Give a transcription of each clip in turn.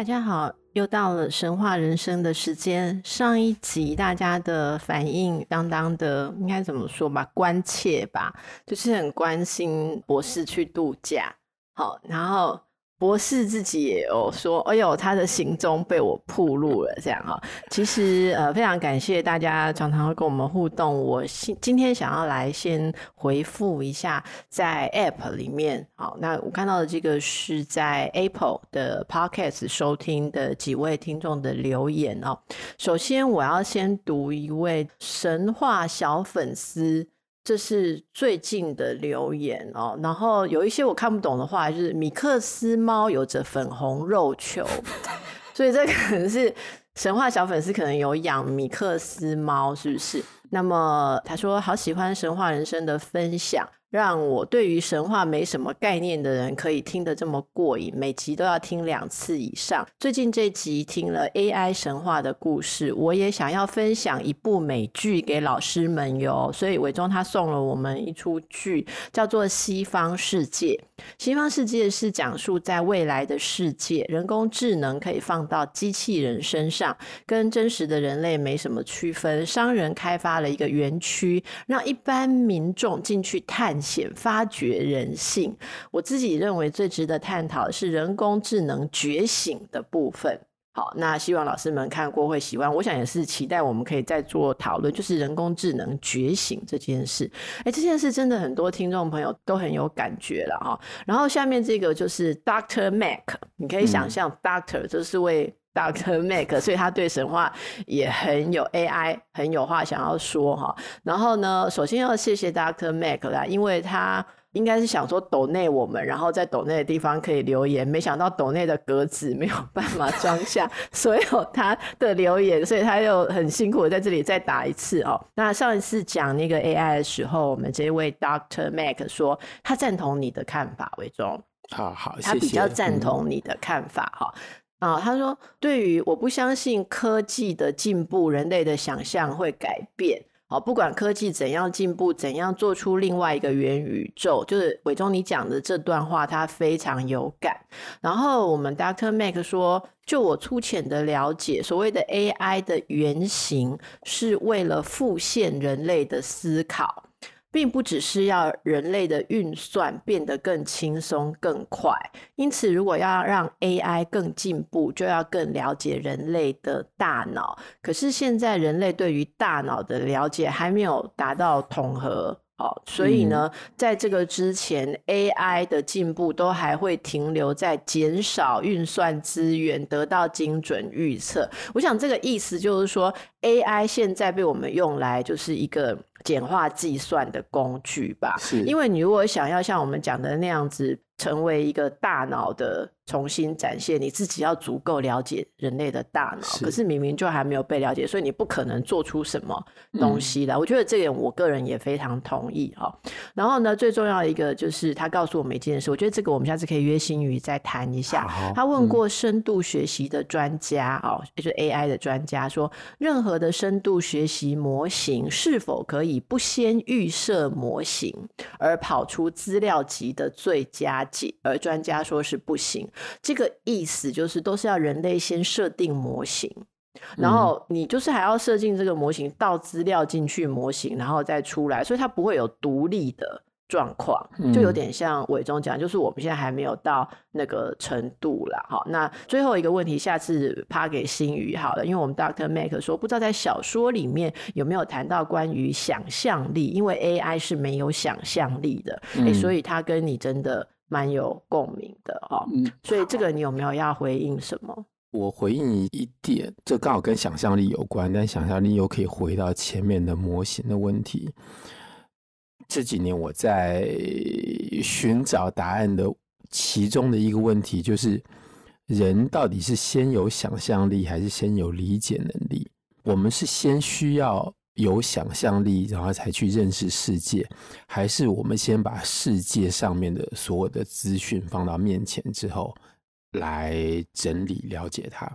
大家好。又到了神话人生的时间。上一集大家的反应相当的，应该怎么说吧？关切吧，就是很关心博士去度假。好，然后。博士自己也有说：“哎呦，他的行踪被我暴露了。”这样哈，其实呃，非常感谢大家常常会跟我们互动。我今今天想要来先回复一下在 App 里面，好，那我看到的这个是在 Apple 的 Podcast 收听的几位听众的留言哦。首先，我要先读一位神话小粉丝。这是最近的留言哦，然后有一些我看不懂的话，就是米克斯猫有着粉红肉球，所以这可能是神话小粉丝可能有养米克斯猫，是不是？那么他说好喜欢神话人生的分享。让我对于神话没什么概念的人可以听得这么过瘾，每集都要听两次以上。最近这集听了 AI 神话的故事，我也想要分享一部美剧给老师们哟。所以伟忠他送了我们一出剧，叫做《西方世界》。西方世界是讲述在未来的世界，人工智能可以放到机器人身上，跟真实的人类没什么区分。商人开发了一个园区，让一般民众进去探。显发掘人性，我自己认为最值得探讨的是人工智能觉醒的部分。好，那希望老师们看过会喜欢。我想也是期待我们可以再做讨论，就是人工智能觉醒这件事。哎，这件事真的很多听众朋友都很有感觉了哈。然后下面这个就是 Doctor Mac，你可以想象 Doctor 就是为 Doctor Mac，所以他对神话也很有 AI，很有话想要说哈。然后呢，首先要谢谢 Doctor Mac 啦，因为他。应该是想说抖内我们，然后在抖内的地方可以留言，没想到抖内的格子没有办法装下 所有他的留言，所以他又很辛苦的在这里再打一次哦。那上一次讲那个 AI 的时候，我们这位 Doctor Mac 说他赞同你的看法，伟忠。好好，谢谢。他比较赞同你的看法哈。啊、他说对于我不相信科技的进步，人类的想象会改变。好，不管科技怎样进步，怎样做出另外一个元宇宙，就是伟忠你讲的这段话，他非常有感。然后我们 Dr. Mac 说，就我粗浅的了解，所谓的 AI 的原型是为了复现人类的思考。并不只是要人类的运算变得更轻松、更快，因此，如果要让 AI 更进步，就要更了解人类的大脑。可是现在人类对于大脑的了解还没有达到统合。哦，所以呢，在这个之前，AI 的进步都还会停留在减少运算资源，得到精准预测。我想这个意思就是说，AI 现在被我们用来就是一个简化计算的工具吧。是，因为你如果想要像我们讲的那样子，成为一个大脑的。重新展现，你自己要足够了解人类的大脑，是，可是明明就还没有被了解，所以你不可能做出什么东西来。嗯、我觉得这点我个人也非常同意哈。然后呢，最重要的一个就是他告诉我们一件事，我觉得这个我们下次可以约新宇再谈一下。他问过深度学习的专家哦，就是 AI 的专家说，任何的深度学习模型是否可以不先预设模型而跑出资料集的最佳解？而专家说是不行。这个意思就是，都是要人类先设定模型，然后你就是还要设定这个模型，倒资料进去模型，然后再出来，所以它不会有独立的状况，就有点像伟忠讲，就是我们现在还没有到那个程度啦。好，那最后一个问题，下次趴给新宇好了，因为我们 Dr. Mac 说，不知道在小说里面有没有谈到关于想象力，因为 AI 是没有想象力的，欸，所以他跟你真的。蛮有共鸣的哦，嗯，所以这个你有没有要回应什么？我回应一点，这刚好跟想象力有关，但想象力又可以回到前面的模型的问题。这几年我在寻找答案的其中的一个问题，就是人到底是先有想象力还是先有理解能力？我们是先需要有想象力，然后才去认识世界，还是我们先把世界上面的所有的资讯放到面前之后，来整理了解它？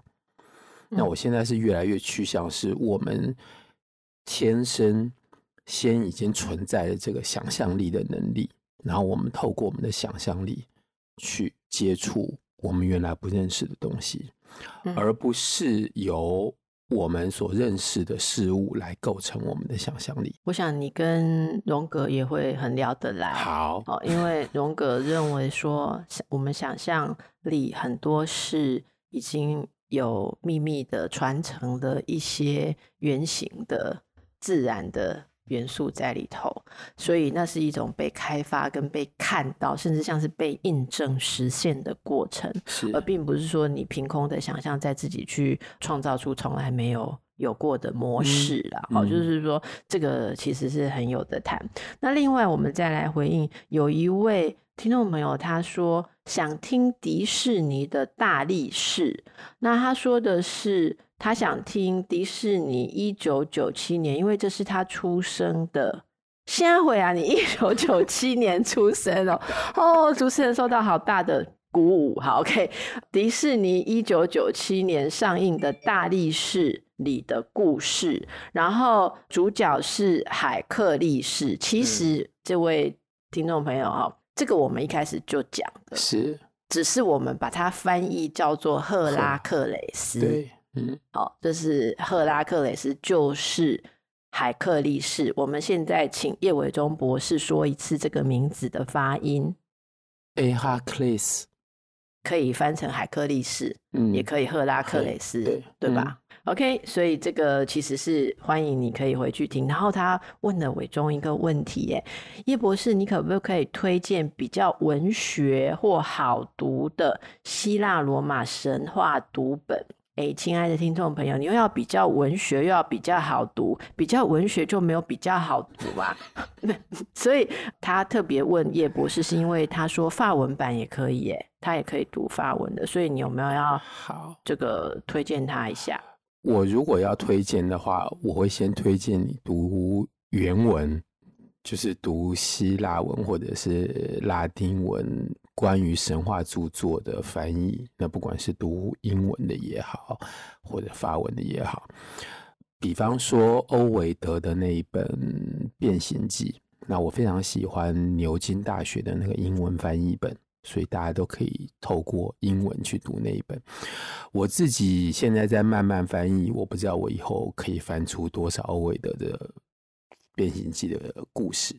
嗯、那我现在是越来越趋向是我们天生先已经存在的这个想象力的能力，然后我们透过我们的想象力去接触我们原来不认识的东西，嗯、而不是由。我们所认识的事物来构成我们的想象力。我想你跟荣格也会很聊得来。好，哦，因为荣格认为说，我们想象力很多是已经有秘密的传承的一些原型的自然的。元素在里头，所以那是一种被开发跟被看到，甚至像是被印证实现的过程，而并不是说你凭空的想象，在自己去创造出从来没有有过的模式啦。好、嗯，就是说这个其实是很有的谈。那另外，我们再来回应有一位听众朋友，他说想听迪士尼的大力士，那他说的是。他想听迪士尼一九九七年，因为这是他出生的。现在回啊，你一九九七年出生哦，哦，主持人受到好大的鼓舞。好，OK，迪士尼一九九七年上映的大力士里的故事，然后主角是海克力士。其实这位听众朋友哈，这个我们一开始就讲的是，只是我们把它翻译叫做赫拉克雷斯。对。嗯，好，这是赫拉克雷斯，就是海克力士。我们现在请叶伟忠博士说一次这个名字的发音。a h a k l e s 可以翻成海克力士，嗯，也可以赫拉克雷斯，对，对吧？嗯，OK，所以这个其实是欢迎你可以回去听。然后他问了伟忠一个问题，耶，叶博士，你可不可以推荐比较文学或好读的希腊罗马神话读本？哎，亲爱的听众朋友，你又要比较文学，又要比较好读，比较文学就没有比较好读啊。所以他特别问叶博士，是因为他说法文版也可以，耶，他也可以读法文的。所以你有没有要好这个推荐他一下？我如果要推荐的话，我会先推荐你读原文，就是读希腊文或者是拉丁文。关于神话著作的翻译，那不管是读英文的也好，或者法文的也好，比方说欧维德的那一本《变形记》，那我非常喜欢牛津大学的那个英文翻译本，所以大家都可以透过英文去读那一本。我自己现在在慢慢翻译，我不知道我以后可以翻出多少欧维德的《变形记》的故事。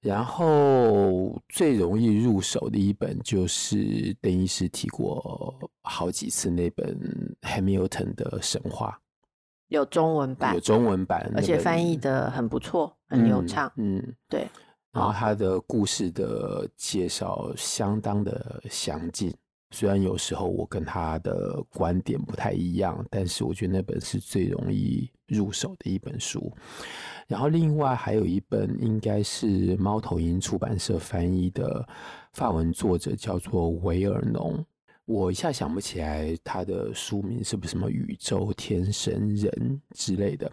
然后最容易入手的一本就是邓医师提过好几次那本 Hamilton 的神话，有中文版，有中文版，而且翻译的很不错，很流畅。嗯，嗯对。然后他的故事的介绍相当的详尽，虽然有时候我跟他的观点不太一样，但是我觉得那本是最容易入手的一本书。然后另外还有一本，应该是猫头鹰出版社翻译的法文作者，叫做维尔农。我一下想不起来他的书名是不是什么宇宙天神人之类的。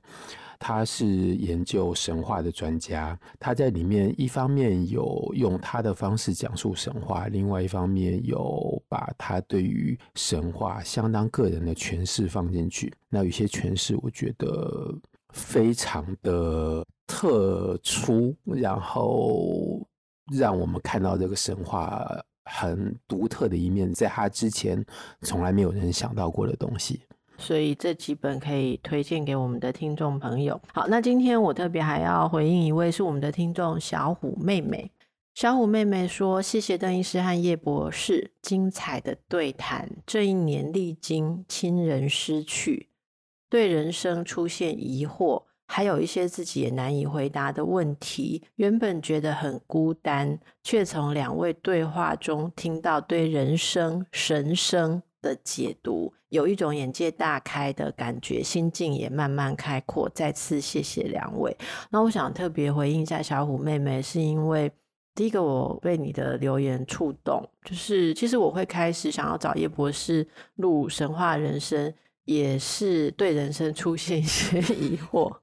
他是研究神话的专家，他在里面一方面有用他的方式讲述神话，另外一方面有把他对于神话相当个人的诠释放进去。那有些诠释，我觉得。非常的特殊，然后让我们看到这个神话很独特的一面，在他之前从来没有人想到过的东西。所以这几本可以推荐给我们的听众朋友。好，那今天我特别还要回应一位是我们的听众小虎妹妹。小虎妹妹说：“谢谢邓医师和叶博士精彩的对谈。这一年历经亲人失去。”对人生出现疑惑，还有一些自己也难以回答的问题。原本觉得很孤单，却从两位对话中听到对人生、神生的解读，有一种眼界大开的感觉，心境也慢慢开阔。再次谢谢两位。那我想特别回应一下小虎妹妹，是因为第一个我被你的留言触动，就是其实我会开始想要找叶博士录神话人生。也是对人生出现一些 疑惑，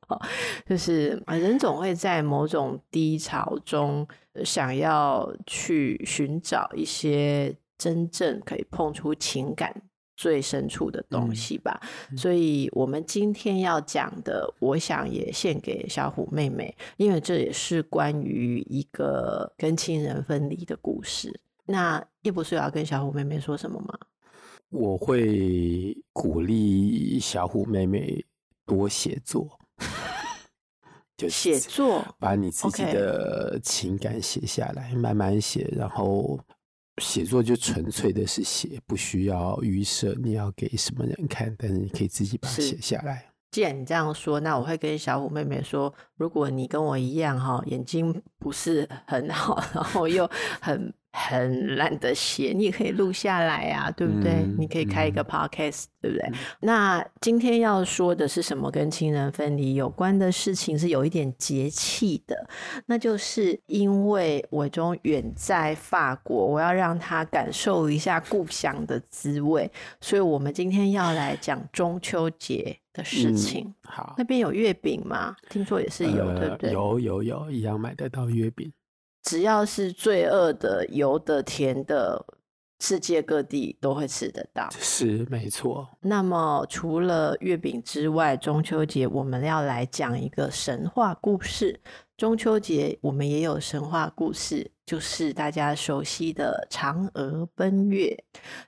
就是人总会在某种低潮中，想要去寻找一些真正可以碰触情感最深处的东西吧。嗯、所以，我们今天要讲的，我想也献给小虎妹妹，因为这也是关于一个跟亲人分离的故事。那叶博士有要跟小虎妹妹说什么吗？我会鼓励小虎妹妹多写作，就写作，把你自己的情感写下来慢慢写。然后写作就纯粹的是写，不需要预设你要给什么人看，但是你可以自己把它写下来。既然你这样说，那我会跟小虎妹妹说，如果你跟我一样哈，眼睛不是很好，然后又很。很懒得写，你也可以录下来啊，对不对？嗯、你可以开一个 podcast，、嗯、对不对？嗯、那今天要说的是什么跟亲人分离有关的事情，是有一点节气的。那就是因为伟忠远在法国，我要让他感受一下故乡的滋味，所以我们今天要来讲中秋节的事情。嗯、好，那边有月饼吗？听说也是有，呃、对不对？有有有，一样买得到月饼。只要是罪恶的、油的、甜的，世界各地都会吃得到。是没错。那么除了月饼之外，中秋节我们要来讲一个神话故事。中秋节我们也有神话故事，就是大家熟悉的嫦娥奔月。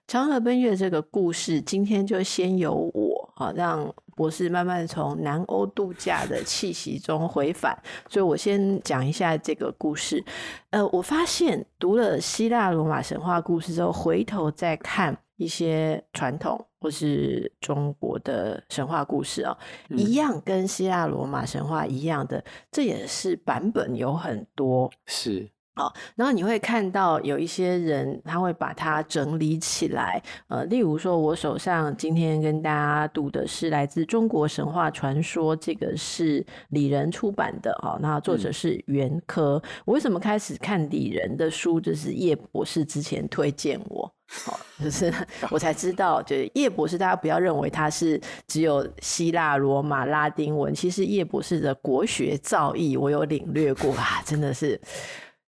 嫦娥奔月这个故事，今天就先由我啊让。博士慢慢从南欧度假的气息中回返，所以我先讲一下这个故事。呃，我发现读了希腊罗马神话故事之后，回头再看一些传统或是中国的神话故事哦，嗯、一样跟希腊罗马神话一样的，这也是版本有很多。是。好，然后你会看到有一些人，他会把它整理起来。呃，例如说，我手上今天跟大家读的是来自中国神话传说，这个是李仁出版的。哦，那作者是袁科。嗯、我为什么开始看李仁的书？就是叶博士之前推荐我，好，就是 我才知道，就是叶博士，大家不要认为他是只有希腊、罗马、拉丁文，其实叶博士的国学造诣我有领略过啊，真的是。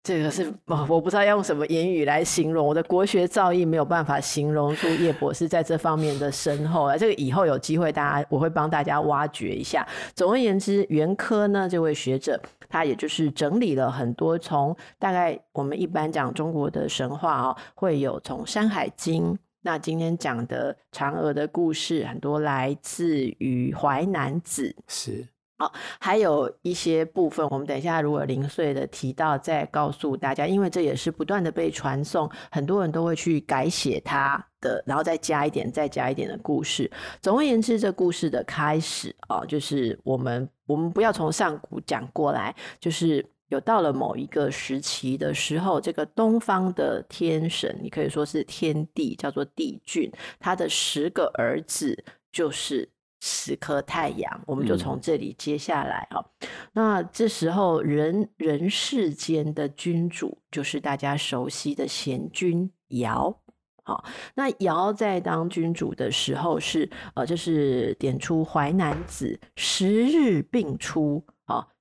这个是 我不知道要用什么言语来形容，我的国学造诣没有办法形容出叶博士在这方面的深厚啊。这个以后有机会，大家我会帮大家挖掘一下。总而言之，袁科呢这位学者，他也就是整理了很多从大概我们一般讲中国的神话啊，会有从《山海经》，那今天讲的嫦娥的故事，很多来自于《淮南子》是。好，还有一些部分，我们等一下如果零碎的提到，再告诉大家，因为这也是不断的被传送，很多人都会去改写它的，然后再加一点，再加一点的故事。总而言之，这故事的开始啊，就是我们我们不要从上古讲过来，就是有到了某一个时期的时候，这个东方的天神，你可以说是天帝，叫做帝俊，他的十个儿子就是。十颗太阳，我们就从这里接下来啊。嗯、那这时候人人世间的君主就是大家熟悉的贤君尧。好，那尧在当君主的时候是呃，就是点出《淮南子》十日并出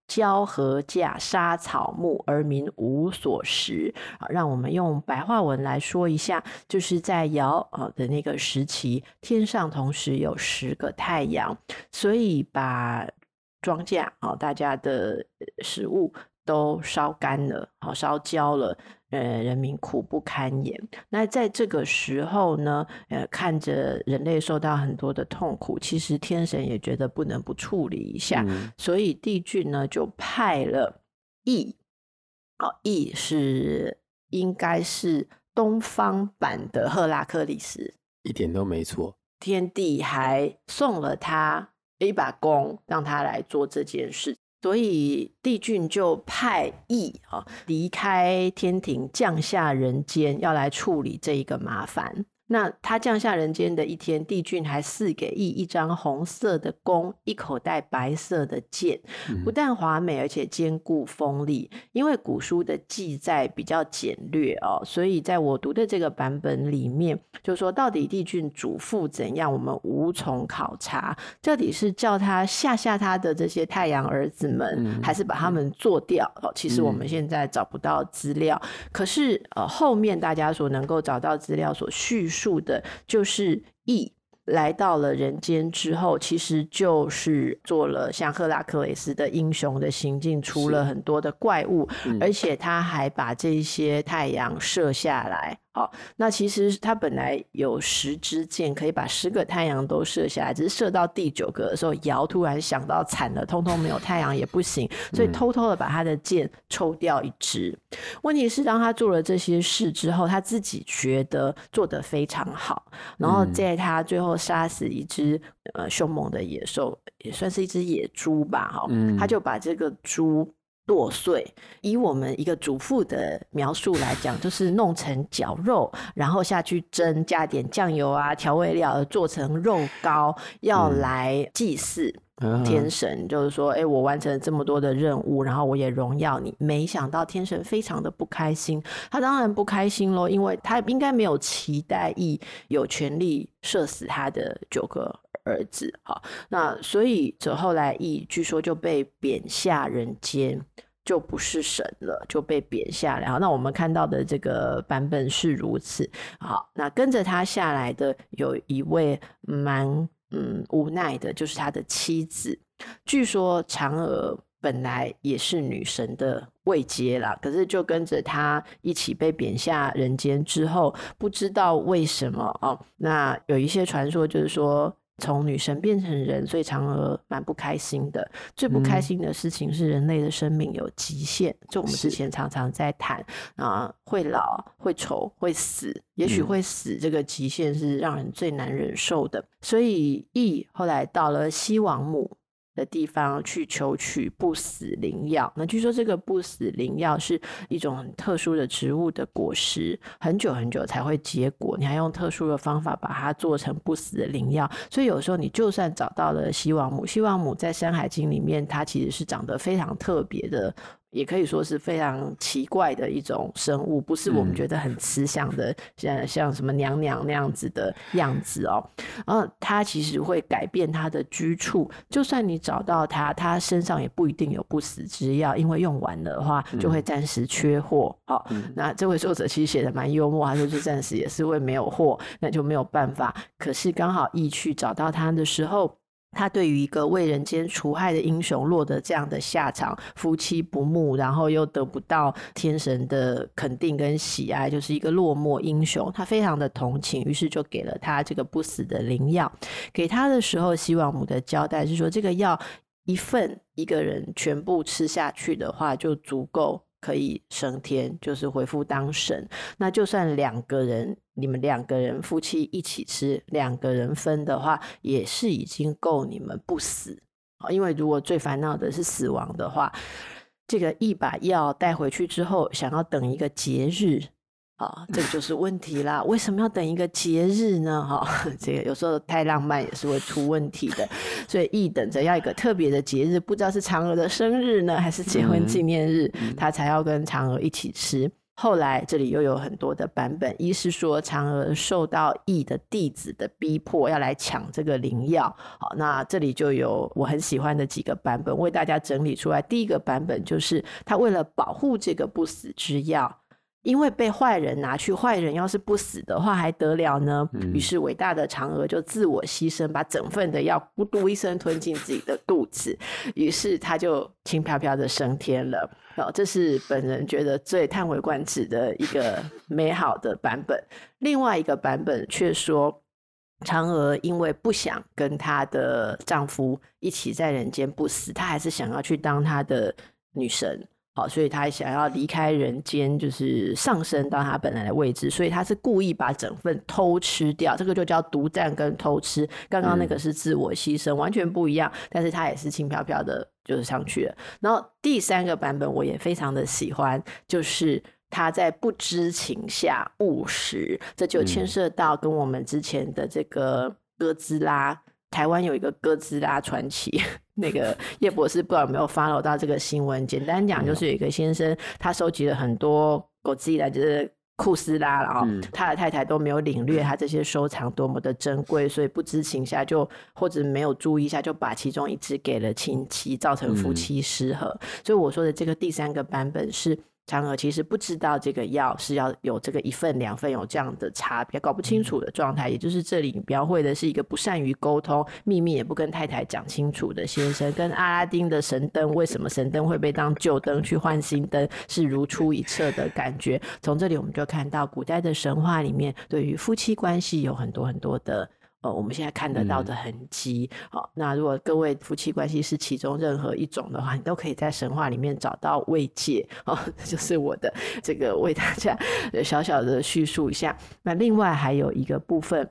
交禾稼，杀草木，而民无所食。啊，让我们用白话文来说一下，就是在尧啊的那个时期，天上同时有十个太阳，所以把庄稼啊，大家的食物都烧干了，好，烧焦了。呃，人民苦不堪言。那在这个时候呢，呃，看着人类受到很多的痛苦，其实天神也觉得不能不处理一下，嗯、所以帝俊呢就派了羿，哦，羿是应该是东方版的赫拉克利斯，一点都没错。天帝还送了他一把弓，让他来做这件事。所以帝俊就派羿啊离开天庭，降下人间，要来处理这一个麻烦。那他降下人间的一天，帝俊还赐给羿一张红色的弓，一口袋白色的剑，不但华美，而且坚固锋利。因为古书的记载比较简略哦，所以在我读的这个版本里面，就说到底帝俊嘱咐怎样，我们无从考察。到底是叫他吓吓他的这些太阳儿子们，还是把他们做掉？哦，其实我们现在找不到资料。可是呃，后面大家所能够找到资料所叙述。数的就是羿来到了人间之后，其实就是做了像赫拉克雷斯的英雄的行径，出了很多的怪物，嗯、而且他还把这些太阳射下来。好，那其实他本来有十支箭，可以把十个太阳都射下来，只是射到第九个的时候，尧突然想到惨了，通通没有太阳也不行，所以偷偷的把他的箭抽掉一支。问题是，当他做了这些事之后，他自己觉得做得非常好，然后在他最后杀死一只呃凶猛的野兽，也算是一只野猪吧，哈，他就把这个猪。剁碎，以我们一个主妇的描述来讲，就是弄成绞肉，然后下去蒸，加点酱油啊、调味料，做成肉糕，要来祭祀天神。嗯、就是说，哎、欸，我完成了这么多的任务，然后我也荣耀你。没想到天神非常的不开心，他当然不开心喽，因为他应该没有期待意有权利射死他的九个儿子。好，那所以这后来羿据说就被贬下人间。就不是神了，就被贬下来。好，那我们看到的这个版本是如此。好，那跟着他下来的有一位蛮嗯无奈的，就是他的妻子。据说嫦娥本来也是女神的位阶啦，可是就跟着他一起被贬下人间之后，不知道为什么哦。那有一些传说就是说。从女神变成人，所以嫦娥蛮不开心的。最不开心的事情是人类的生命有极限，嗯、就我们之前常常在谈啊，会老、会丑、会死，也许会死，这个极限是让人最难忍受的。嗯、所以羿后来到了西王母的地方去求取不死灵药，那据说这个不死灵药是一种很特殊的植物的果实，很久很久才会结果，你还用特殊的方法把它做成不死的灵药，所以有时候你就算找到了西王母，西王母在《山海经》里面，它其实是长得非常特别的。也可以说是非常奇怪的一种生物，不是我们觉得很慈祥的，像、嗯、像什么娘娘那样子的样子哦。然后它其实会改变它的居处，就算你找到它，它身上也不一定有不死之药，因为用完了的话就会暂时缺货。好、嗯哦，那这位作者其实写的蛮幽默，他说就暂时也是会没有货，那就没有办法。可是刚好羿去找到它的时候。他对于一个为人间除害的英雄落得这样的下场，夫妻不睦，然后又得不到天神的肯定跟喜爱，就是一个落寞英雄。他非常的同情，于是就给了他这个不死的灵药。给他的时候，西王母的交代是说，这个药一份一个人全部吃下去的话，就足够。可以升天，就是回复当神。那就算两个人，你们两个人夫妻一起吃，两个人分的话，也是已经够你们不死。因为如果最烦恼的是死亡的话，这个一把药带回去之后，想要等一个节日。啊，这个就是问题啦！为什么要等一个节日呢？哈，这个有时候太浪漫也是会出问题的。所以羿等着要一个特别的节日，不知道是嫦娥的生日呢，还是结婚纪念日，嗯、他才要跟嫦娥一起吃。后来这里又有很多的版本，一是说嫦娥受到羿的弟子的逼迫，要来抢这个灵药。好，那这里就有我很喜欢的几个版本，为大家整理出来。第一个版本就是他为了保护这个不死之药。因为被坏人拿去，坏人要是不死的话还得了呢？于是伟大的嫦娥就自我牺牲，把整份的药咕嘟一声吞进自己的肚子，于是他就轻飘飘的升天了。哦，这是本人觉得最叹为观止的一个美好的版本。另外一个版本却说，嫦娥因为不想跟她的丈夫一起在人间不死，她还是想要去当她的女神。好，所以他想要离开人间，就是上升到他本来的位置，所以他是故意把整份偷吃掉，这个就叫独占跟偷吃。刚刚那个是自我牺牲，完全不一样，但是他也是轻飘飘的，就是上去了。然后第三个版本我也非常的喜欢，就是他在不知情下误食，这就牵涉到跟我们之前的这个哥兹拉，嗯、台湾有一个哥斯拉传奇，那个叶博士不知道有没有 follow 到这个新闻？简单讲，就是有一个先生，他收集了很多哥兹拉，就是库斯拉，然后他的太太都没有领略他这些收藏多么的珍贵，所以不知情下就或者没有注意一下，就把其中一只给了亲戚，造成夫妻失和。嗯、所以我说的这个第三个版本是。嫦娥其实不知道这个药是要有这个一份两份有这样的差别，搞不清楚的状态。也就是这里描绘的是一个不善于沟通、秘密也不跟太太讲清楚的先生，跟阿拉丁的神灯为什么神灯会被当旧灯去换新灯是如出一辙的感觉。从这里我们就看到古代的神话里面对于夫妻关系有很多很多的。呃，我们现在看得到的痕迹，好、嗯哦，那如果各位夫妻关系是其中任何一种的话，你都可以在神话里面找到慰藉，哦，就是我的这个为大家小小的叙述一下。那另外还有一个部分。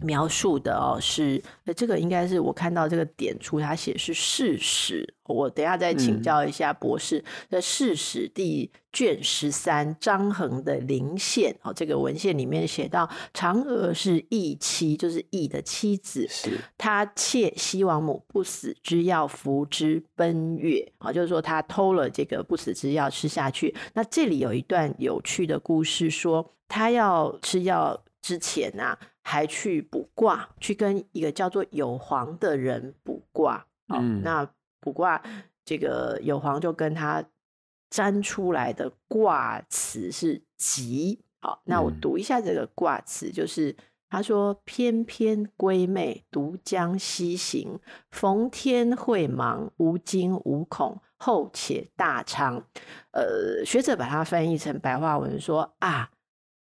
描述的哦是，呃，这个应该是我看到这个点出，他写是《事实》，我等一下再请教一下博士。在、嗯《世史》第卷十三，张衡的临县哦，这个文献里面写到，嫦娥是羿妻，就是羿的妻子，是他窃西王母不死之药服之奔月，啊，就是说他偷了这个不死之药吃下去。那这里有一段有趣的故事，说他要吃药之前啊。还去卜卦，去跟一个叫做有黄的人卜卦。嗯，那卜卦这个有黄就跟他占出来的卦词是吉。好，那我读一下这个卦词，就是他说：“翩翩归妹，独将西行。逢天会忙，无惊无恐，后且大昌。”呃，学者把它翻译成白话文说：“啊，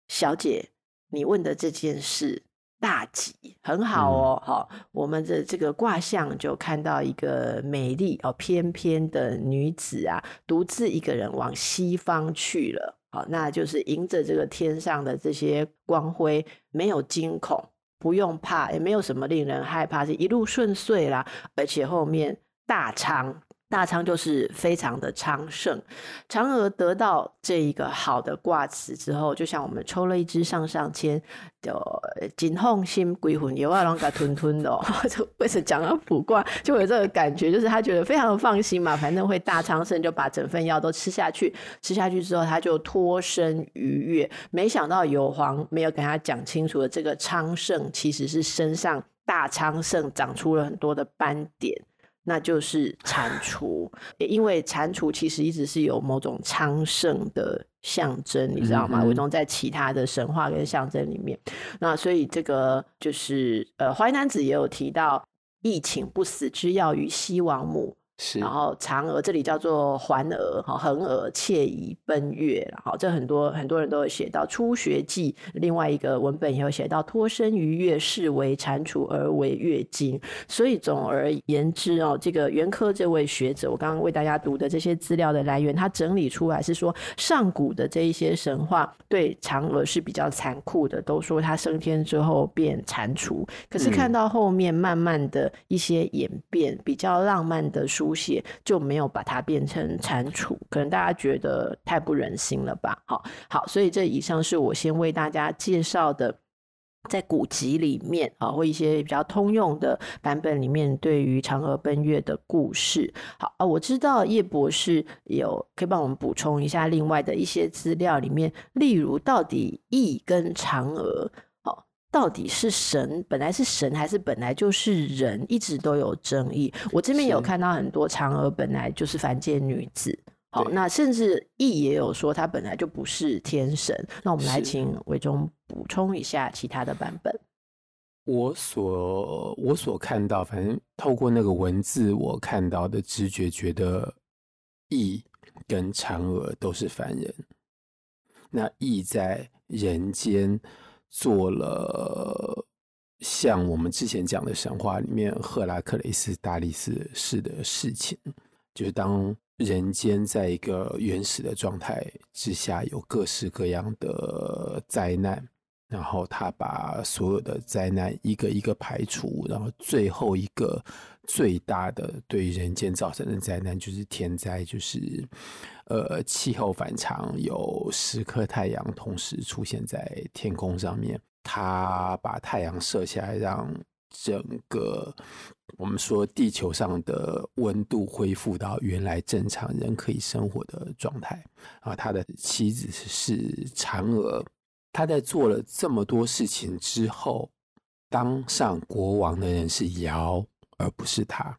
小姐。”你问的这件事大吉，很好哦。好、嗯，我们的这个卦象就看到一个美丽哦翩翩的女子啊，独自一个人往西方去了。好，那就是迎着这个天上的这些光辉，没有惊恐，不用怕，也没有什么令人害怕，是一路顺遂啦。而且后面大昌。大昌就是非常的昌盛，嫦娥得到这一个好的卦辞之后，就像我们抽了一支上上签，就金凤心鬼魂有啊，让它吞吞的。就为什么讲到卜卦，就有这个感觉，就是他觉得非常的放心嘛，反正会大昌盛，就把整份药都吃下去。吃下去之后，他就脱身愉悦。没想到有黄没有跟他讲清楚的这个昌盛，其实是身上大昌盛长出了很多的斑点。那就是蟾蜍，因为蟾蜍其实一直是有某种昌盛的象征，你知道吗？为什么在其他的神话跟象征里面，那所以这个就是呃，《淮南子》也有提到，疫情不死之药于西王母。是，然后嫦娥这里叫做环娥，哈，横娥窃以奔月，然后这很多很多人都有写到《初学记》，另外一个文本也有写到脱身于月，视为蟾蜍而为月经。所以总而言之哦，这个袁科这位学者，我刚刚为大家读的这些资料的来源，他整理出来是说，上古的这一些神话对嫦娥是比较残酷的，都说他升天之后变蟾蜍。可是看到后面慢慢的一些演变，比较浪漫的书。书写就没有把它变成蟾蜍，可能大家觉得太不忍心了吧？好，好，所以这以上是我先为大家介绍的，在古籍里面啊，或一些比较通用的版本里面，对于嫦娥奔月的故事。好啊，我知道叶博士有可以帮我们补充一下另外的一些资料里面，例如到底羿跟嫦娥。到底是神本来是神还是本来就是人，一直都有争议。我这边有看到很多嫦娥本来就是凡间女子，好，那甚至羿也有说他本来就不是天神。那我们来请伟忠补充一下其他的版本。我所我所看到，反正透过那个文字，我看到的直觉觉得羿跟嫦娥都是凡人。那羿在人间。做了像我们之前讲的神话里面赫拉克雷斯大力士式的事情，就是当人间在一个原始的状态之下，有各式各样的灾难，然后他把所有的灾难一个一个排除，然后最后一个最大的对人间造成的灾难就是天灾，就是呃气候反常，有十颗太阳同时出现在天空上面，它把太阳射下来，让整个我们说地球上的温度恢复到原来正常人可以生活的状态。啊，他的妻子是嫦娥，他在做了这么多事情之后，当上国王的人是尧，而不是他。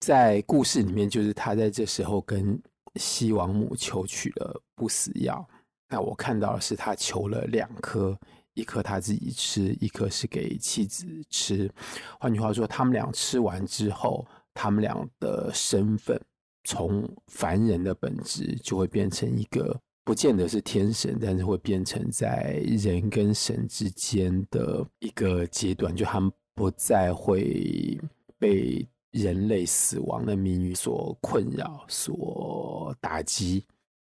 在故事里面，就是他在这时候跟西王母求取了不死药。那我看到的是他求了两颗。一颗他自己吃，一颗是给妻子吃。换句话说，他们俩吃完之后，他们俩的身份从凡人的本质就会变成一个，不见得是天神，但是会变成在人跟神之间的一个阶段，就他们不再会被人类死亡的命运所困扰、所打击。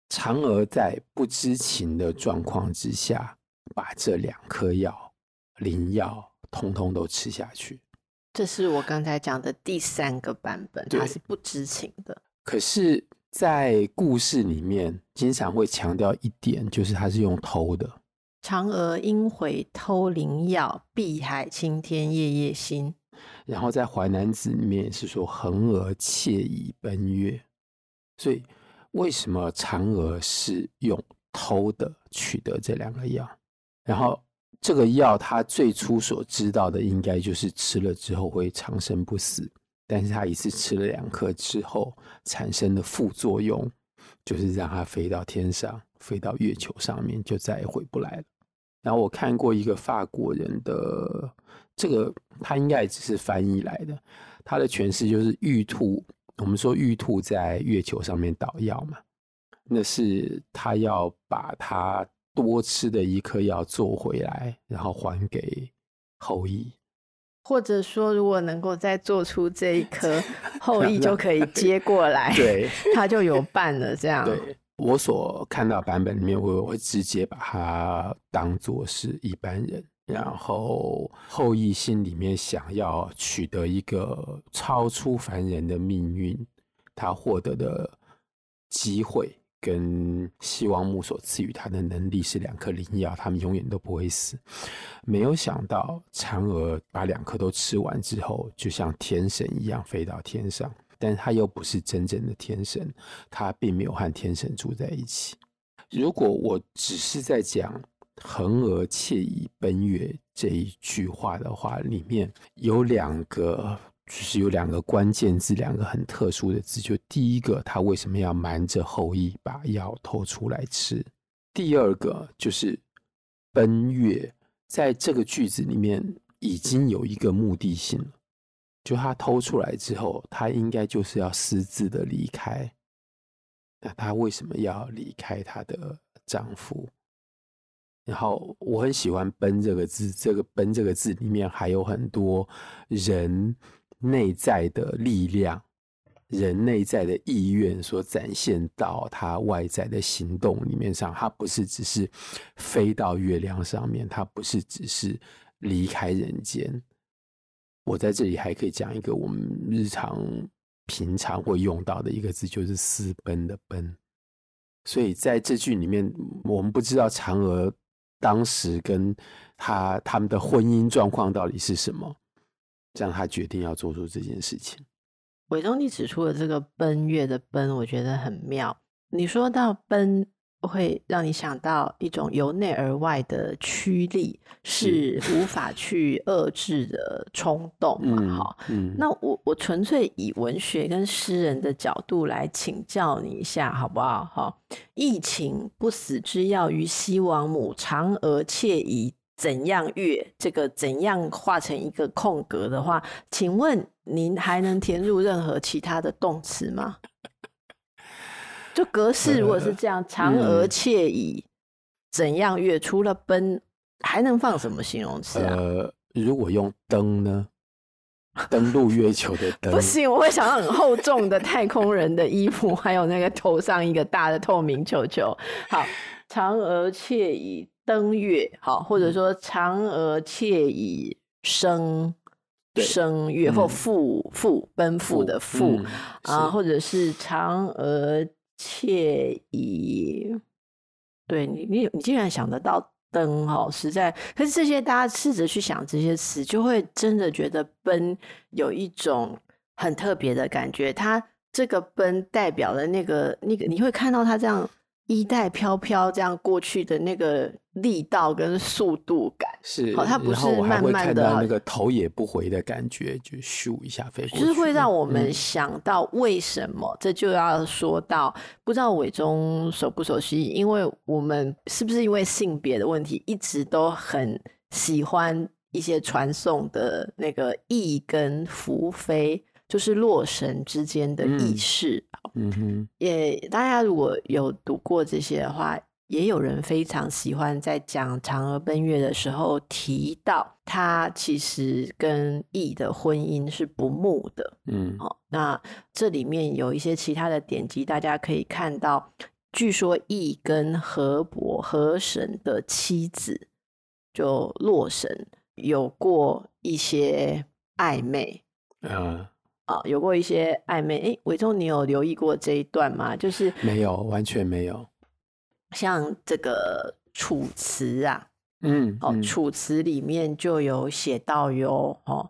嫦娥在不知情的状况之下。把这两颗药灵药通通都吃下去，这是我刚才讲的第三个版本，它是不知情的。可是，在故事里面，经常会强调一点，就是它是用偷的。嫦娥应悔偷灵药，碧海青天夜夜心。然后在《淮南子》里面是说横娥窃以奔月，所以为什么嫦娥是用偷的取得这两个药？然后这个药，他最初所知道的应该就是吃了之后会长生不死，但是他一次吃了两颗之后产生的副作用，就是让他飞到天上，飞到月球上面，就再也回不来了。然后我看过一个法国人的这个，他应该也只是翻译来的，他的诠释就是玉兔。我们说玉兔在月球上面捣药嘛，那是他要把它。多吃的一颗药做回来，然后还给后羿，或者说，如果能够再做出这一颗，后羿就可以接过来，对，他就有伴了。这样，对，我所看到版本里面，我会直接把它当做是一般人，然后后羿心里面想要取得一个超出凡人的命运，他获得的机会。跟西王母所赐予他的能力是两颗灵药，他们永远都不会死。没有想到嫦娥把两颗都吃完之后，就像天神一样飞到天上，但他又不是真正的天神，他并没有和天神住在一起。如果我只是在讲“横娥窃以奔月”这一句话的话，里面有两个。就是有两个关键字，两个很特殊的字。就第一个，他为什么要瞒着后羿把药偷出来吃？第二个就是奔月，在这个句子里面已经有一个目的性了。就他偷出来之后，他应该就是要私自的离开。那他为什么要离开他的丈夫？然后我很喜欢“奔”这个字，这个“奔”这个字里面还有很多人。内在的力量，人内在的意愿所展现到他外在的行动里面上，他不是只是飞到月亮上面，他不是只是离开人间。我在这里还可以讲一个我们日常平常会用到的一个字，就是私奔的奔。所以在这句里面，我们不知道嫦娥当时跟他他们的婚姻状况到底是什么。这样他决定要做出这件事情。伟忠，你指出的这个“奔月”的“奔”，我觉得很妙。你说到“奔”，会让你想到一种由内而外的驱力，是无法去遏制的冲动嘛？哈，嗯，那我我纯粹以文学跟诗人的角度来请教你一下，好不好？哈，疫情不死之药于西王母，嫦娥窃以。怎样月？这个怎样画成一个空格的话，请问您还能填入任何其他的动词吗？就格式如果是这样，嫦娥窃以怎样月？除了奔，还能放什么形容词啊？呃，如果用登呢？登陆月球的 登不行，我会想到很厚重的太空人的衣服，还有那个头上一个大的透明球球。好，嫦娥窃以。登月，好，或者说嫦娥窃以升升月，或赴赴奔赴的赴啊，或者是嫦娥惬意。对你，你你竟然想得到灯哦，实在。可是这些大家试着去想这些词，就会真的觉得奔有一种很特别的感觉。它这个奔代表了那个那个，你会看到它这样。衣带飘飘这样过去的那个力道跟速度感是，好，它不是慢慢的那个头也不回的感觉，就咻一下飞过去，就是会让我们想到为什么、嗯、这就要说到，不知道伟忠熟不熟悉？因为我们是不是因为性别的问题，一直都很喜欢一些传送的那个翼跟伏妃。就是洛神之间的意识，嗯哼，也大家如果有读过这些的话，也有人非常喜欢在讲嫦娥奔月的时候提到，他其实跟羿的婚姻是不睦的，嗯，好，那这里面有一些其他的典籍，大家可以看到，据说羿跟河伯河神的妻子就洛神有过一些暧昧，嗯。有过一些暧昧，哎，伟忠，你有留意过这一段吗？就是没有，完全没有。像这个《楚辞》啊，嗯，哦，《楚辞》里面就有写到哟，哦，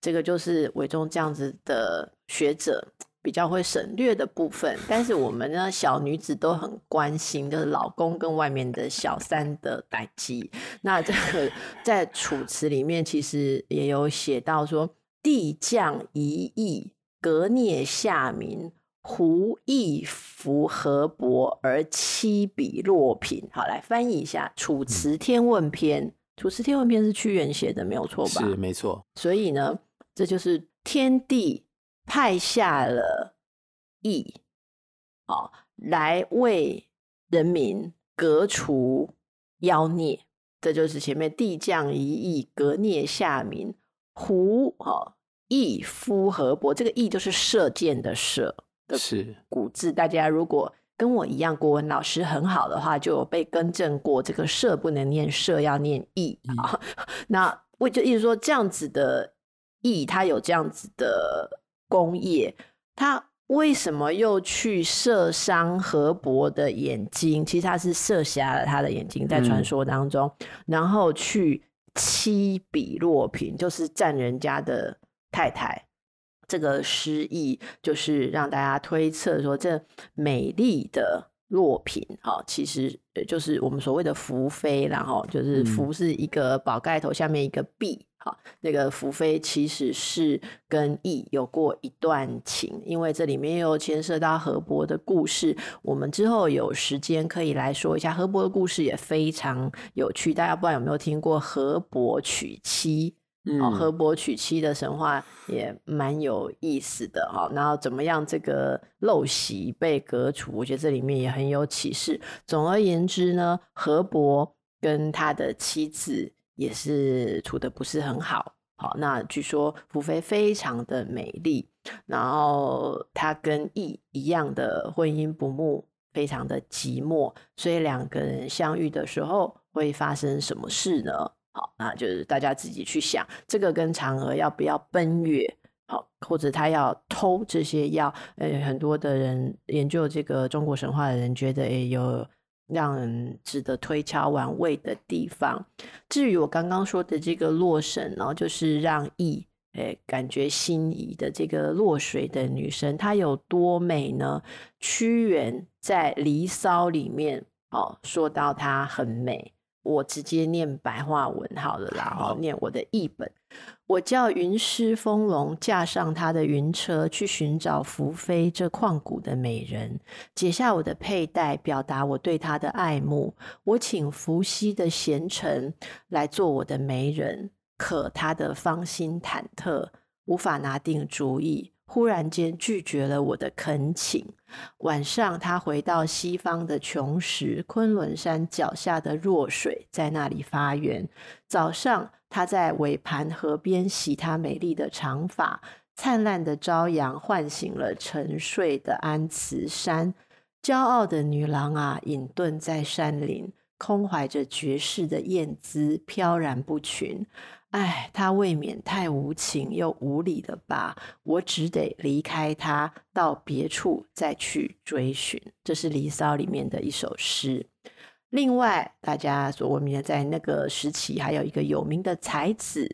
这个就是伟忠这样子的学者比较会省略的部分，但是我们呢，小女子都很关心，就是老公跟外面的小三的代际。那这个 在《楚辞》里面其实也有写到说。帝降一役，革孽下民，胡羿伏河伯而妻比洛平。好，来翻译一下《楚辞天问篇》。《楚辞天问篇》是屈原写的，没有错吧？是，没错。所以呢，这就是天帝派下了羿，哦，来为人民革除妖孽。这就是前面帝降一役，革孽下民。胡哈羿夫河伯，这个羿就是射箭的射的是古字。大家如果跟我一样，国文老师很好的话，就有被更正过，这个射不能念射，要念羿啊。那我就意思说，这样子的羿，他有这样子的功业，他为什么又去射伤河伯的眼睛？其实他是射瞎了他的眼睛，在传说当中，嗯、然后去。七比落平，就是占人家的太太，这个诗意就是让大家推测说，这美丽的洛平，哈，其实就是我们所谓的福妃，然后就是福是一个宝盖头下面一个碧。好，那个福妃其实是跟义有过一段情，因为这里面又牵涉到河伯的故事。我们之后有时间可以来说一下河伯的故事，也非常有趣。大家不知道有没有听过河伯娶妻？嗯，河伯娶妻的神话也蛮有意思的哈。然后怎么样这个陋习被革除？我觉得这里面也很有启示。总而言之呢，河伯跟他的妻子。也是处的不是很好，好，那据说福妃非常的美丽，然后她跟羿一样的婚姻不睦，非常的寂寞，所以两个人相遇的时候会发生什么事呢？好，那就是大家自己去想，这个跟嫦娥要不要奔月，好，或者他要偷这些药，呃，很多的人研究这个中国神话的人觉得，也有。让人值得推敲玩味的地方。至于我刚刚说的这个洛神，然后就是让羿诶感觉心仪的这个落水的女神，她有多美呢？屈原在《离骚》里面哦说到她很美。我直接念白话文好了啦，好，念我的译本。我叫云师风龙，驾上他的云车去寻找伏妃这旷古的美人，解下我的佩戴，表达我对她的爱慕。我请伏羲的贤臣来做我的媒人，可他的芳心忐忑，无法拿定主意。忽然间拒绝了我的恳请。晚上，他回到西方的琼时，昆仑山脚下的弱水在那里发源。早上，他在尾盘河边洗他美丽的长发。灿烂的朝阳唤醒了沉睡的安慈山。骄傲的女郎啊，隐遁在山林，空怀着绝世的艳姿，飘然不群。哎，他未免太无情又无理了吧？我只得离开他，到别处再去追寻。这是《离骚》里面的一首诗。另外，大家所闻名的，在那个时期，还有一个有名的才子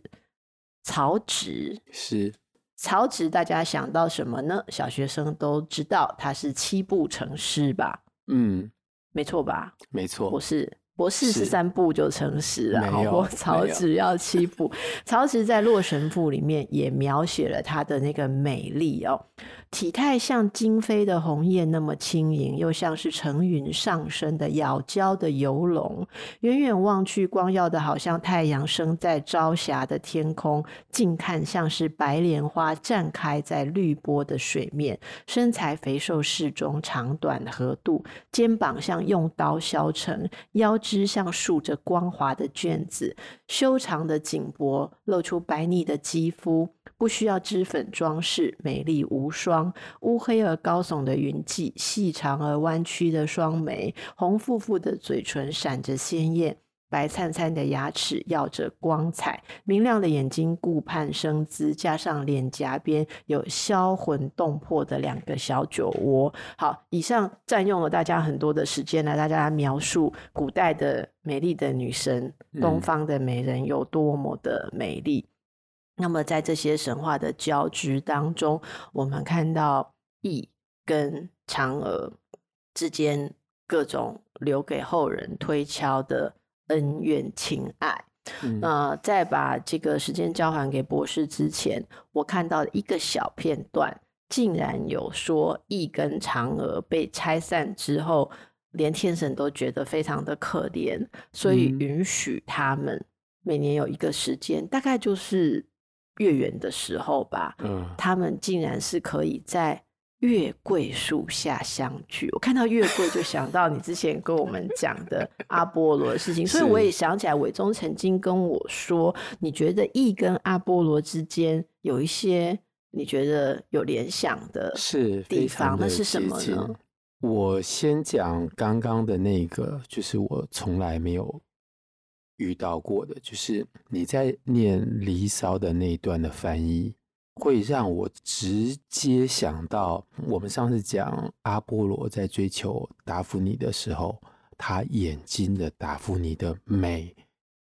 曹植。是曹植，大家想到什么呢？小学生都知道，他是七步成诗吧？嗯。没错吧？没错，不是。博士是。三步就成诗了，没有，曹植要七步。曹植在《洛神赋》里面也描写了他的那个美丽哦，体态像惊飞的鸿雁那么轻盈，又像是乘云上升的杳蛟的游龙。远远望去，光耀的好像太阳升在朝霞的天空；近看，像是白莲花绽开在绿波的水面。身材肥瘦适中，长短合度，肩膀像用刀削成，腰。肢像竖着光滑的卷子，修长的颈脖露出白腻的肌肤，不需要脂粉装饰，美丽无双。乌黑而高耸的云髻，细长而弯曲的双眉，红复复的嘴唇闪着鲜艳。白灿灿的牙齿耀着光彩，明亮的眼睛顾盼生姿，加上脸颊边有销魂动魄的两个小酒窝。好，以上占用了大家很多的时间来大家描述古代的美丽的女神，东方的美人有多么的美丽。嗯、那么在这些神话的交织当中，我们看到羿跟嫦娥之间各种留给后人推敲的。恩怨情爱，那、嗯呃、在把这个时间交还给博士之前，我看到一个小片段，竟然有说羿跟嫦娥被拆散之后，连天神都觉得非常的可怜，所以允许他们每年有一个时间，大概就是月圆的时候吧，嗯，他们竟然是可以在。月桂树下相聚，我看到月桂就想到你之前跟我们讲的 阿波罗的事情，所以我也想起来伟忠曾经跟我说，你觉得羿跟阿波罗之间有一些你觉得有联想的是地方，那是什么呢？我先讲刚刚的那个，就是我从来没有遇到过的，就是你在念《离骚》的那一段的翻译。会让我直接想到，我们上次讲阿波罗在追求达芙妮的时候，他眼睛的达芙妮的美，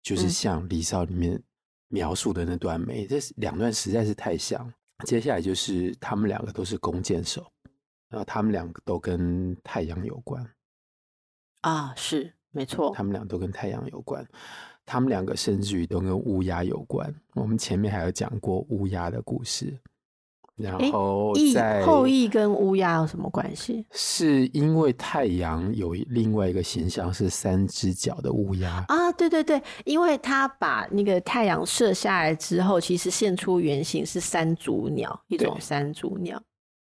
就是像《离骚》里面描述的那段美，这两段实在是太像。接下来就是他们两个都是弓箭手，然后他们两个都跟太阳有关。啊，是没错，他们俩都跟太阳有关。他们两个甚至于都跟乌鸦有关。我们前面还有讲过乌鸦的故事，然后在后羿跟乌鸦有什么关系？是因为太阳有另外一个形象是三只脚的乌鸦啊，对对对，因为他把那个太阳射下来之后，其实现出原形是三足鸟，一种三足鸟。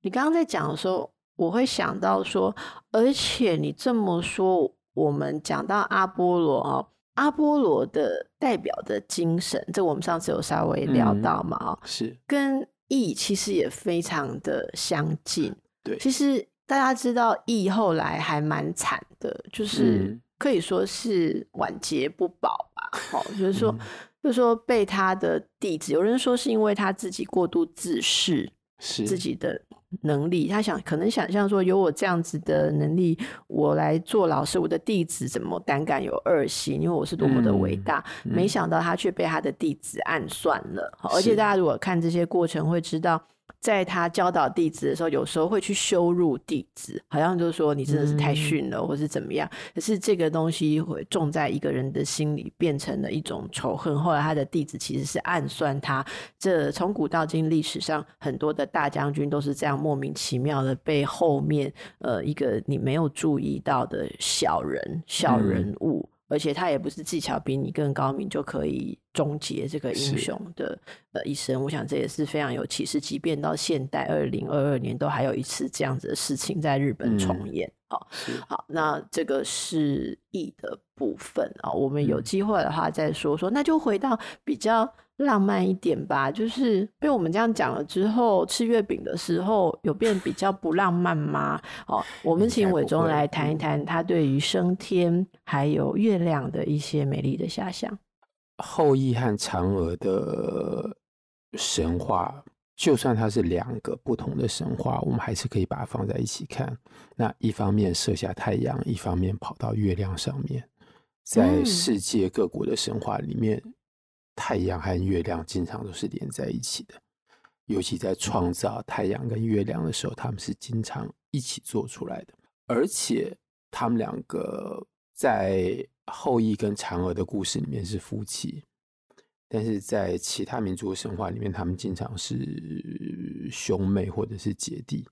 你刚刚在讲的时候，我会想到说，而且你这么说，我们讲到阿波罗哦。阿波罗的代表的精神，这我们上次有稍微聊到嘛？啊、嗯，是跟羿其实也非常的相近。对，其实大家知道羿后来还蛮惨的，就是可以说是晚节不保吧。好、嗯，就是说，就是说被他的弟子，有人说是因为他自己过度自恃，是自己的。能力，他想可能想象说，有我这样子的能力，我来做老师，我的弟子怎么胆敢有恶习？因为我是多么的伟大，嗯、没想到他却被他的弟子暗算了。而且大家如果看这些过程，会知道。在他教导弟子的时候，有时候会去羞辱弟子，好像就是说你真的是太逊了，或是怎么样。可是这个东西会种在一个人的心里，变成了一种仇恨。后来他的弟子其实是暗算他。这从古到今历史上很多的大将军都是这样莫名其妙的被后面呃一个你没有注意到的小人小人物。嗯而且他也不是技巧比你更高明就可以终结这个英雄的呃一生，我想这也是非常有启示。即便到现代二零二二年，都还有一次这样子的事情在日本重演。好、嗯，好，那这个是义的部分啊，我们有机会的话再说说。那就回到比较。浪漫一点吧，就是被我们这样讲了之后，吃月饼的时候有变比较不浪漫吗？哦，我们请伟忠来谈一谈他对于升天还有月亮的一些美丽的遐想。后羿和嫦娥的神话，就算它是两个不同的神话，我们还是可以把它放在一起看。那一方面射下太阳，一方面跑到月亮上面，在世界各国的神话里面，嗯、太阳和月亮经常都是连在一起的。尤其在创造太阳跟月亮的时候，他们是经常一起做出来的。而且他们两个在后羿跟嫦娥的故事里面是夫妻，但是在其他民族的神话里面，他们经常是兄妹或者是姐弟。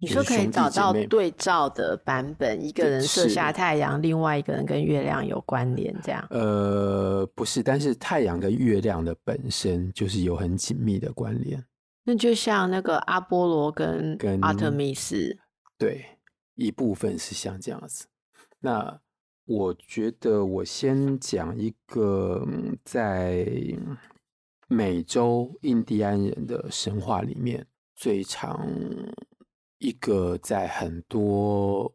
你说可以找到对照的版本，一个人射下太阳，另外一个人跟月亮有关联，这样？呃，不是，但是太阳跟月亮的本身就是有很紧密的关联。那就像那个阿波罗跟跟阿特密斯，对，一部分是像这样子。那我觉得我先讲一个在美洲印第安人的神话里面最常。一个在很多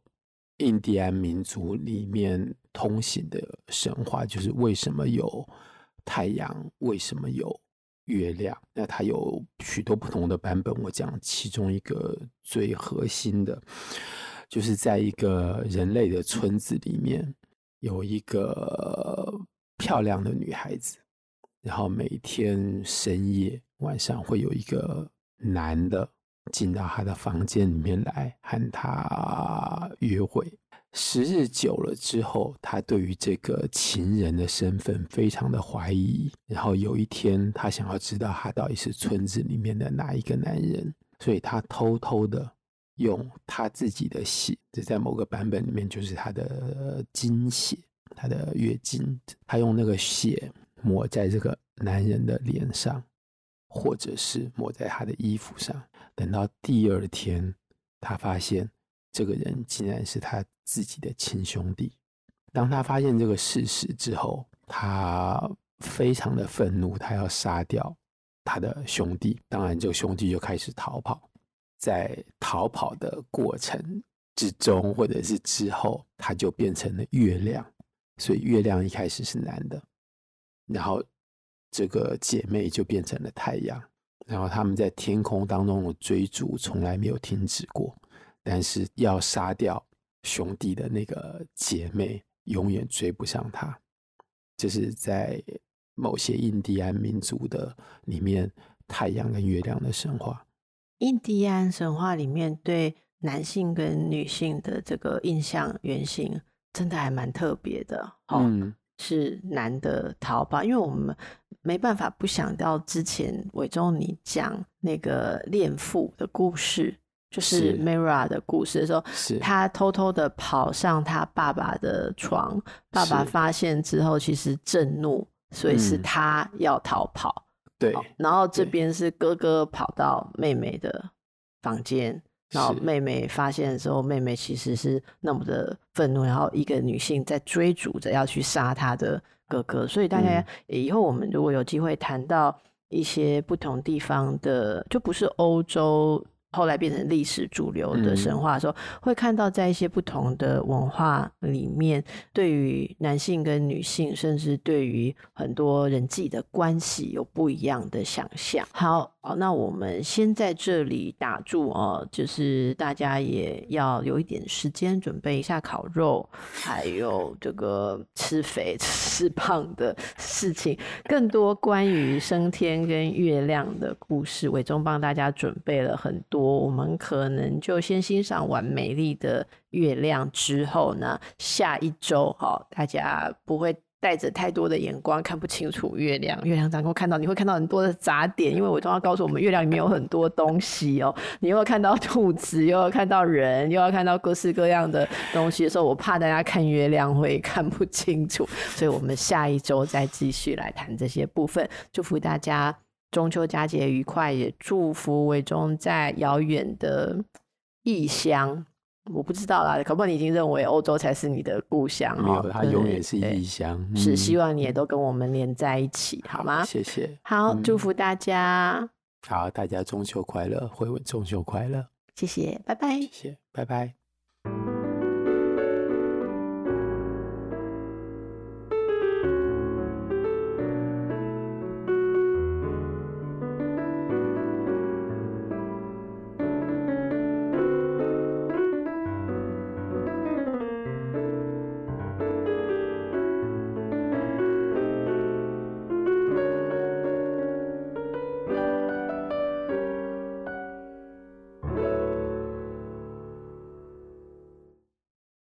印第安民族里面通行的神话，就是为什么有太阳，为什么有月亮？那它有许多不同的版本。我讲其中一个最核心的，就是在一个人类的村子里面，有一个漂亮的女孩子，然后每天深夜晚上会有一个男的。进到他的房间里面来和他约会，时日久了之后，他对于这个情人的身份非常的怀疑。然后有一天，他想要知道他到底是村子里面的哪一个男人，所以他偷偷的用他自己的血，这在某个版本里面就是他的精血，他的月经，他用那个血抹在这个男人的脸上。或者是抹在他的衣服上，等到第二天，他发现这个人竟然是他自己的亲兄弟。当他发现这个事实之后，他非常的愤怒，他要杀掉他的兄弟。当然，这个兄弟就开始逃跑。在逃跑的过程之中，或者是之后，他就变成了月亮。所以，月亮一开始是男的，然后。这个姐妹就变成了太阳，然后他们在天空当中的追逐从来没有停止过，但是要杀掉兄弟的那个姐妹永远追不上他。这是在某些印第安民族的里面，太阳跟月亮的神话。印第安神话里面对男性跟女性的这个印象原型，真的还蛮特别的。嗯。是男的逃跑，因为我们没办法不想到之前伟忠你讲那个恋父的故事，就是 Mira 的故事的时候，他偷偷的跑上他爸爸的床，爸爸发现之后其实震怒，所以是他要逃跑。对，然后这边是哥哥跑到妹妹的房间。然后妹妹发现的时候，妹妹其实是那么的愤怒，然后一个女性在追逐着要去杀她的哥哥。所以大家以后我们如果有机会谈到一些不同地方的，就不是欧洲。后来变成历史主流的神话的时候，嗯、会看到在一些不同的文化里面，对于男性跟女性，甚至对于很多人际的关系，有不一样的想象。好，好，那我们先在这里打住哦，就是大家也要有一点时间准备一下烤肉，还有这个吃肥 吃胖的事情。更多关于升天跟月亮的故事，伟忠帮大家准备了很多。我们可能就先欣赏完美丽的月亮之后呢，下一周哈，大家不会带着太多的眼光看不清楚月亮。月亮当中看到你会看到很多的杂点，因为伟忠要告诉我们，月亮里面有很多东西哦。你又要看到兔子，又要看到人，又要看到各式各样的东西的时候，我怕大家看月亮会看不清楚，所以我们下一周再继续来谈这些部分。祝福大家。中秋佳节愉快，也祝福伟忠在遥远的异乡。我不知道啦，可不可能你已经认为欧洲才是你的故乡？没有，它永远是异乡。嗯、是，希望你也都跟我们连在一起，好吗？谢谢。好，祝福大家。嗯、好，大家中秋快乐，慧文中秋快乐。谢谢，拜拜。谢谢，拜拜。